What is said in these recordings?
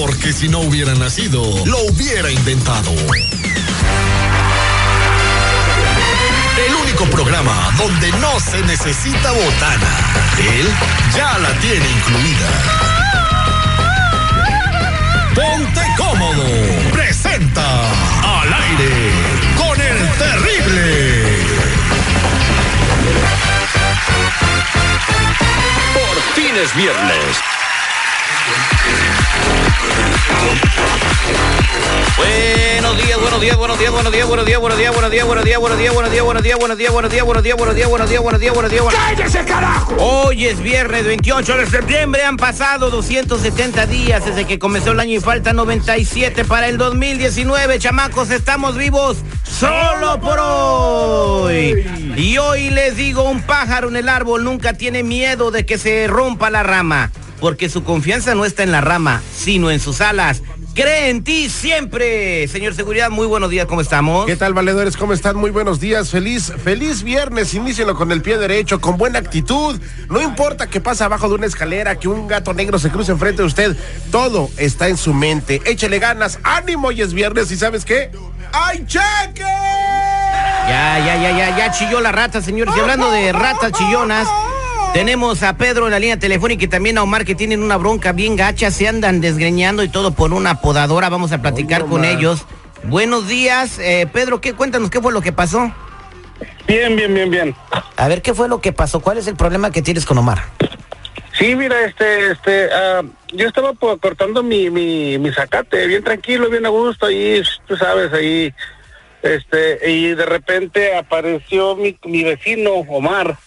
Porque si no hubiera nacido, lo hubiera inventado. El único programa donde no se necesita botana. Él ya la tiene incluida. Ponte cómodo. Presenta al aire con el terrible. Por fin es viernes. Buenos días, buenos días, buenos días, buenos días, buenos días, buenos días, buenos días, buenos días, buenos días, buenos días, buenos días, buenos días, buenos días, buenos días, buenos días, buenos días, buenos días, buenos días. ¡Cállese, carajo! Hoy es viernes 28 de septiembre, han pasado 270 días desde que comenzó el año y falta 97 para el 2019. Chamacos, estamos vivos solo por hoy. Y hoy les digo, un pájaro en el árbol nunca tiene miedo de que se rompa la rama, porque su confianza no está en la rama, sino en sus alas. Cree en ti siempre. Señor Seguridad, muy buenos días, ¿cómo estamos? ¿Qué tal, valedores? ¿Cómo están? Muy buenos días. Feliz, feliz viernes. Inícielo con el pie derecho, con buena actitud. No importa que pase abajo de una escalera, que un gato negro se cruce enfrente de usted. Todo está en su mente. Échele ganas, ánimo y es viernes. ¿Y sabes qué? ¡Ay, cheque! Ya, ya, ya, ya, ya chilló la rata, señores. Y hablando de ratas chillonas, tenemos a Pedro en la línea telefónica y también a Omar que tienen una bronca bien gacha, se andan desgreñando y todo por una podadora. Vamos a platicar con ellos. Buenos días, eh, Pedro, ¿qué? Cuéntanos qué fue lo que pasó. Bien, bien, bien, bien. A ver, ¿qué fue lo que pasó? ¿Cuál es el problema que tienes con Omar? Sí, mira, este, este, ah, yo estaba po- cortando mi, mi, mi zacate, bien tranquilo, bien a gusto, ahí, tú sabes, ahí, este, y de repente apareció mi, mi vecino, Omar,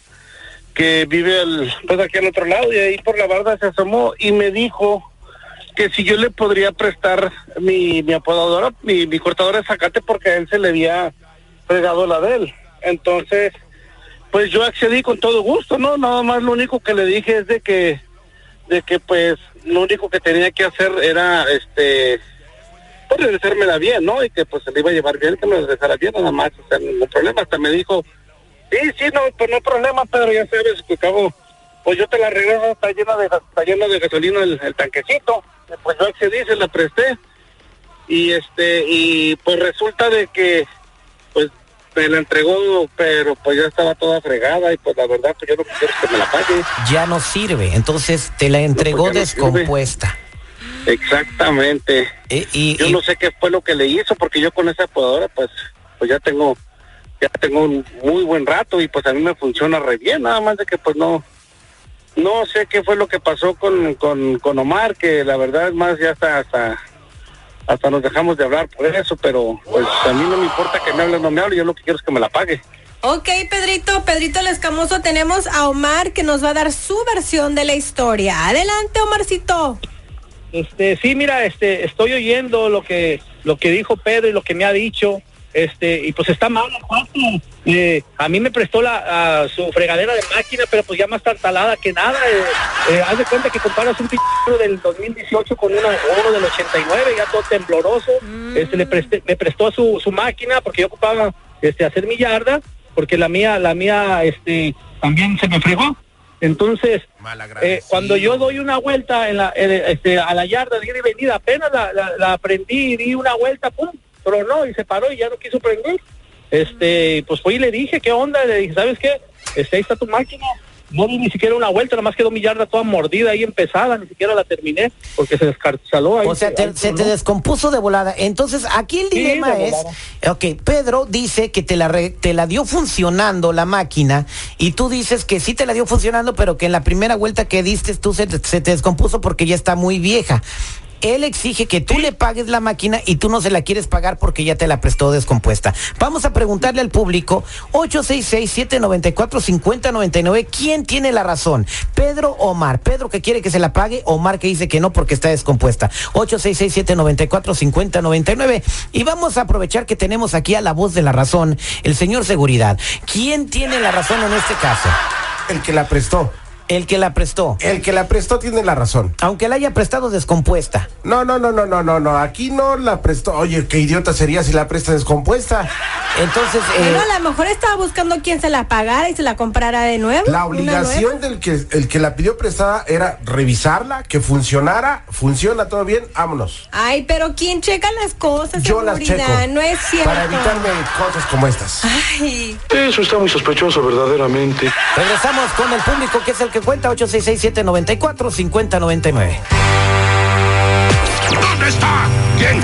que vive al, pues aquí al otro lado, y ahí por la barda se asomó y me dijo que si yo le podría prestar mi, mi apodadora, mi, mi cortadora de zacate, porque a él se le había fregado la de él. Entonces, pues yo accedí con todo gusto, ¿no? Nada más lo único que le dije es de que, de que pues lo único que tenía que hacer era, este, pues regresármela bien, ¿no? Y que pues se le iba a llevar bien, que me regresara bien, nada más, o sea, ningún problema. Hasta me dijo, sí, sí, no, pues no hay problema, Pedro, ya sabes, que cabo, pues yo te la regreso, está llena de, está lleno de gasolina el, el tanquecito. Pues yo accedí, se la presté. Y este, y pues resulta de que, pues me la entregó, pero pues ya estaba toda fregada y pues la verdad pues yo no quiero que me la pague. Ya no sirve, entonces te la entregó pues no descompuesta. Exactamente. Eh, y, Yo y- no sé qué fue lo que le hizo porque yo con esa podadora pues pues ya tengo ya tengo un muy buen rato y pues a mí me funciona re bien, nada más de que pues no no sé qué fue lo que pasó con, con, con Omar, que la verdad es más ya hasta hasta hasta nos dejamos de hablar por eso, pero pues a mí no me importa que me hable o no me hable, yo lo que quiero es que me la pague. Ok, Pedrito, Pedrito el Escamoso, tenemos a Omar que nos va a dar su versión de la historia. Adelante, Omarcito. Este, sí, mira, este, estoy oyendo lo que, lo que dijo Pedro y lo que me ha dicho, este, y pues está mal el. Eh, a mí me prestó la, a su fregadera de máquina, pero pues ya más tartalada que nada. Eh, eh, haz de cuenta que comparas un pinche del 2018 con una, uno del 89, ya todo tembloroso. Este, le presté, me prestó su, su máquina porque yo ocupaba, este, hacer mi yarda, porque la mía, la mía, este, también se me fregó. Entonces, eh, cuando yo doy una vuelta en la, en, este, a la yarda de ida y venida, apenas la, la, la prendí y di una vuelta, pum, tronó y se paró y ya no quiso prender. Este, pues fui y le dije, ¿qué onda? Le dije, ¿sabes qué? Este, ahí está tu máquina. No di ni siquiera una vuelta, nomás quedó mi yarda toda mordida ahí empezada, ni siquiera la terminé porque se descarchaló ahí. O sea, te- ahí se te descompuso de volada. Entonces, aquí el dilema es, ok, Pedro dice que te la, re- te la dio funcionando la máquina y tú dices que sí te la dio funcionando, pero que en la primera vuelta que diste tú se, se te descompuso porque ya está muy vieja. Él exige que tú le pagues la máquina y tú no se la quieres pagar porque ya te la prestó descompuesta. Vamos a preguntarle al público 866-794-5099 quién tiene la razón, Pedro o Omar. Pedro que quiere que se la pague, Omar que dice que no porque está descompuesta. 866-794-5099 y vamos a aprovechar que tenemos aquí a la voz de la razón, el señor Seguridad. ¿Quién tiene la razón en este caso? El que la prestó. El que la prestó. El que la prestó tiene la razón. Aunque la haya prestado descompuesta. No, no, no, no, no, no, no. Aquí no la prestó. Oye, qué idiota sería si la presta descompuesta. Entonces, eh, Bueno, a lo mejor estaba buscando quién se la pagara y se la comprara de nuevo. La obligación del que el que la pidió prestada era revisarla, que funcionara, funciona todo bien, vámonos. Ay, pero ¿quién checa las cosas? Yo las checo. No es cierto. Para evitarme cosas como estas. Ay, Eso está muy sospechoso, verdaderamente. regresamos con el público que es el que cuenta 866-794-5099. ¿Dónde está? ¿Quién?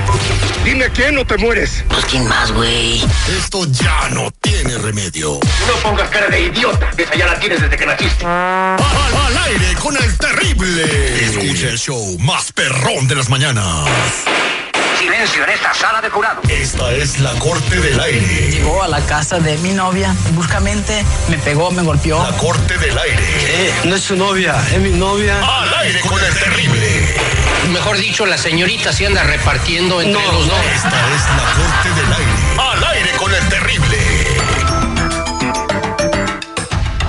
Dime quién o te mueres. Pues quién más, güey. Esto ya no tiene remedio. No pongas cara de idiota. Esa ya la tienes desde que naciste. Al, al aire con el terrible. Escucha el show más perrón de las mañanas. Silencio en esta sala de jurado. Esta es la corte del aire. Llegó a la casa de mi novia bruscamente, me pegó, me golpeó. La corte del aire. Eh, no es su novia, es mi novia. Al aire con el terrible. Mejor dicho, la señorita se anda repartiendo entre No, los dos. Esta es la corte del aire. Al aire con el terrible.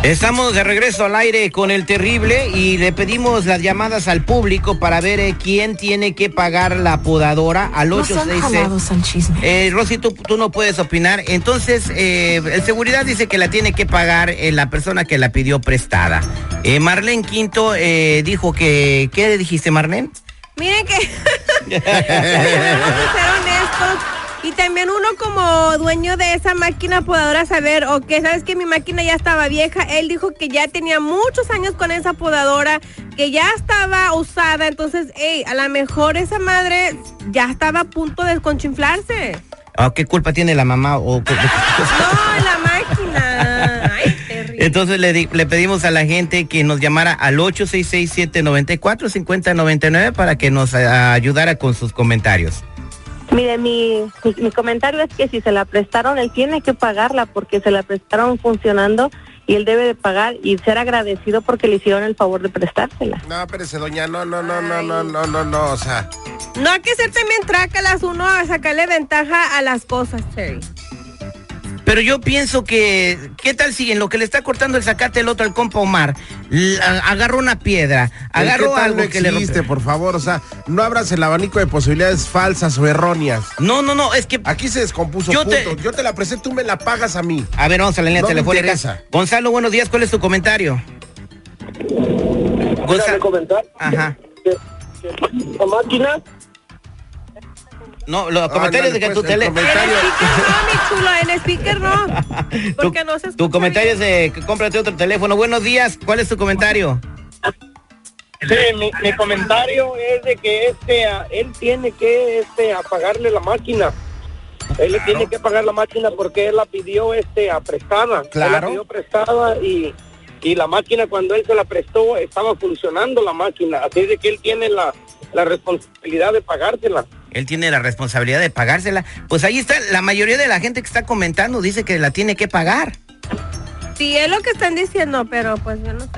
Estamos de regreso al aire con el terrible y le pedimos las llamadas al público para ver eh, quién tiene que pagar la podadora al 866. Eh, Rosy, tú, tú no puedes opinar. Entonces, eh, el seguridad dice que la tiene que pagar eh, la persona que la pidió prestada. Eh, Marlene Quinto eh, dijo que... ¿Qué dijiste, Marlene? miren que Vamos a ser honestos. Y también uno como dueño de esa máquina podadora saber, o que sabes que mi máquina ya estaba vieja, él dijo que ya tenía muchos años con esa podadora, que ya estaba usada, entonces, hey, a lo mejor esa madre ya estaba a punto de desconchinflarse. Ah, ¿Qué culpa tiene la mamá? O... No, la máquina. Ay. Entonces le, le pedimos a la gente que nos llamara al 866-794-5099 para que nos ah, ayudara con sus comentarios. Mire, mi, mi, mi comentario es que si se la prestaron, él tiene que pagarla porque se la prestaron funcionando y él debe de pagar y ser agradecido porque le hicieron el favor de prestársela. No, espérese, doña, no, no, no, no, no, no, no, no, o sea. No hay que ser también trácalas uno a sacarle ventaja a las cosas, Terry. Pero yo pienso que, ¿qué tal si en lo que le está cortando el zacate el otro al compa Omar, agarró una piedra, agarró ¿Qué tal algo no que le existe, rompió? por favor, o sea, no abras el abanico de posibilidades falsas o erróneas. No, no, no, es que... Aquí se descompuso, Yo te-. Yo te la presté, tú me la pagas a mí. A ver, vamos a la línea No telefónica. Gonzalo, buenos días, ¿cuál es tu comentario? Gonzalo. comentar Ajá. la máquina No, los comentarios de que pues, tu. En el speaker no, mi chulo, en el speaker no. Tu, Porque no se tu escucha comentario es de que cómprate otro teléfono. Buenos días, ¿cuál es tu comentario? Sí, mi, mi comentario es de que este, a- él tiene que este, a pagarle la máquina. Él le tiene que pagar la máquina porque él la pidió este, a prestada. Él la Claro. pidió prestada y, y la máquina cuando él se la prestó estaba funcionando la máquina. Así de que él tiene la, la responsabilidad de pagársela. Él tiene la responsabilidad de pagársela. Pues ahí está, la mayoría de la gente que está comentando dice que la tiene que pagar. Sí, es lo que están diciendo, pero pues yo no sé.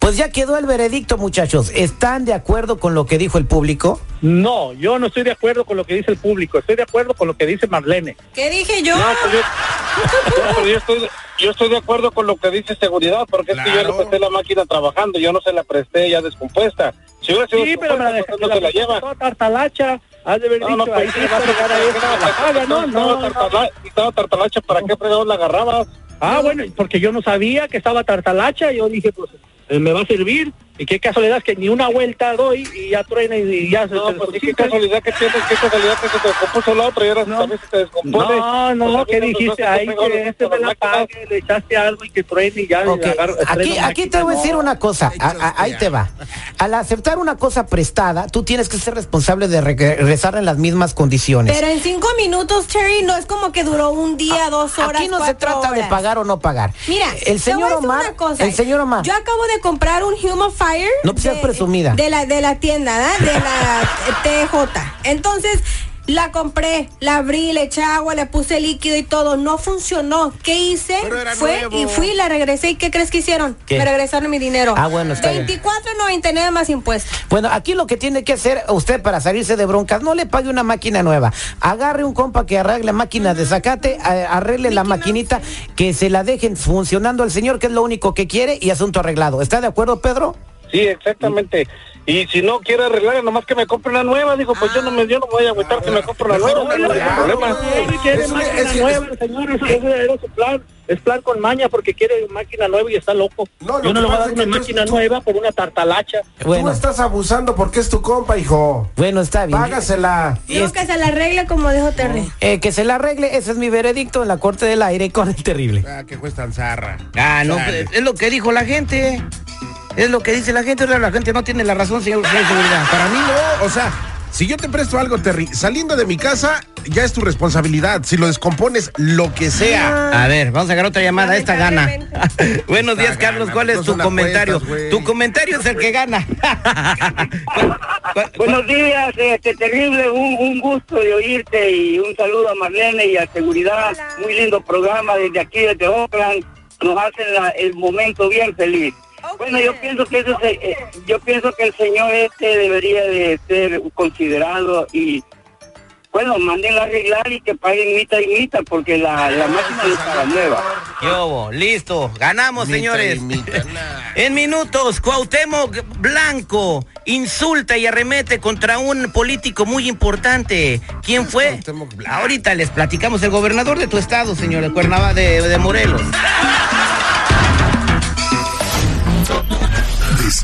Pues ya quedó el veredicto, muchachos. ¿Están de acuerdo con lo que dijo el público? No, yo no estoy de acuerdo con lo que dice el público. Estoy de acuerdo con lo que dice Marlene. ¿Qué dije yo? No, pues yo, no, pero yo estoy, yo estoy de acuerdo con lo que dice seguridad, porque es que yo Claro. le presté la máquina trabajando, yo no se la presté ya descompuesta. Si hubiera sido Sí, pero me la descompuesta, pues no se la lleva. Toda tartalacha, has de haber No, no, dicho, pues ahí se va a pegar a esta, la paga, no, no, no. Estaba tartalacha, ¿para qué fregado la agarrabas? Ah, bueno, porque yo no sabía que estaba tartalacha, yo dije, pues, eh, me va a servir, y qué casualidad que ni una vuelta doy y ya truena y, y ya se No, se pues qué casualidad que tienes, qué casualidad que se te descompuso la otra y ahora también se te descompone. No, no, Pues, ¿qué no dijiste? Ahí que este me la pague, le echaste algo y que truene y ya Ok, le agarro. Aquí, te voy a decir no. una cosa, a- a- ahí te va. Al aceptar una cosa prestada, tú tienes que ser responsable de regresar en las mismas condiciones. Pero en cinco minutos, Cherry, no es como que duró un día, dos horas. Ah, Aquí no se trata de pagar o no pagar. Mira, el te voy señor a decir Omar, una cosa. el señor Omar. Yo acabo de comprar un Humidifier Fire. No seas de- presumida. De la, de la tienda, ¿verdad? De la TJ. Entonces, la compré, la abrí, le eché agua, le puse líquido y todo. No funcionó. ¿Qué hice? Pero era Fue nuevo. y fui, la regresé. ¿Y qué crees que hicieron? ¿Qué? Me regresaron mi dinero. Ah, bueno, está bien. 24.99 más impuestos. Bueno, aquí lo que tiene que hacer usted para salirse de broncas, no le pague una máquina nueva. Agarre un compa que arregle máquina de zacate, arregle la maquinita, que se la dejen funcionando al señor, que es lo único que quiere, y asunto arreglado. ¿Está de acuerdo, Pedro? Sí, exactamente. Y si no quiere arreglar, nomás que me compre una nueva. Digo, pues yo no me, yo no voy a agüitar que me compre una nueva. No, problema. Quiere Es- máquina es- nueva, el señor, ese, era su plan. Es plan con maña porque quiere máquina nueva y está loco. No, Yo no le voy a dar una máquina tú- nueva por una tartalacha. Tú estás abusando porque es tu compa, hijo. bueno, está bien. Págasela. Digo es- que se la arregle como dijo Terry. eh, que se la arregle, ese es mi veredicto en la corte del aire con el terrible. Ah, que cuestan zarra. Ah, no, es lo que dijo la gente. Es lo que dice la gente, la gente no tiene la razón, señor, señor seguridad. Para mí no, o sea, si yo te presto algo, Terry, saliendo de mi casa, ya es tu responsabilidad. Si lo descompones, lo que sea. A ver, vamos a agarrar otra llamada, esta gana. Buenos días, Carlos, ¿cuál no es tu comentario? tu comentario es el que gana. ¿Cuál- cuál- Buenos días, este terrible, un, un gusto de oírte y un saludo a Marlene y a Seguridad. Muy lindo programa desde aquí, desde Oakland. Nos hacen la- el momento bien feliz. Bueno, yo pienso que eso se- eh, yo pienso que el señor este debería de ser considerado y bueno, manden a arreglar y que paguen mitad y mitad porque la, la máquina no estaba nueva. Yobo, listo, ganamos, Mita señores. y mita, nah. En minutos, Cuauhtémoc Blanco insulta y arremete contra un político muy importante. ¿Quién fue? Ahorita les platicamos el gobernador de tu estado, señor, de de, de Morelos.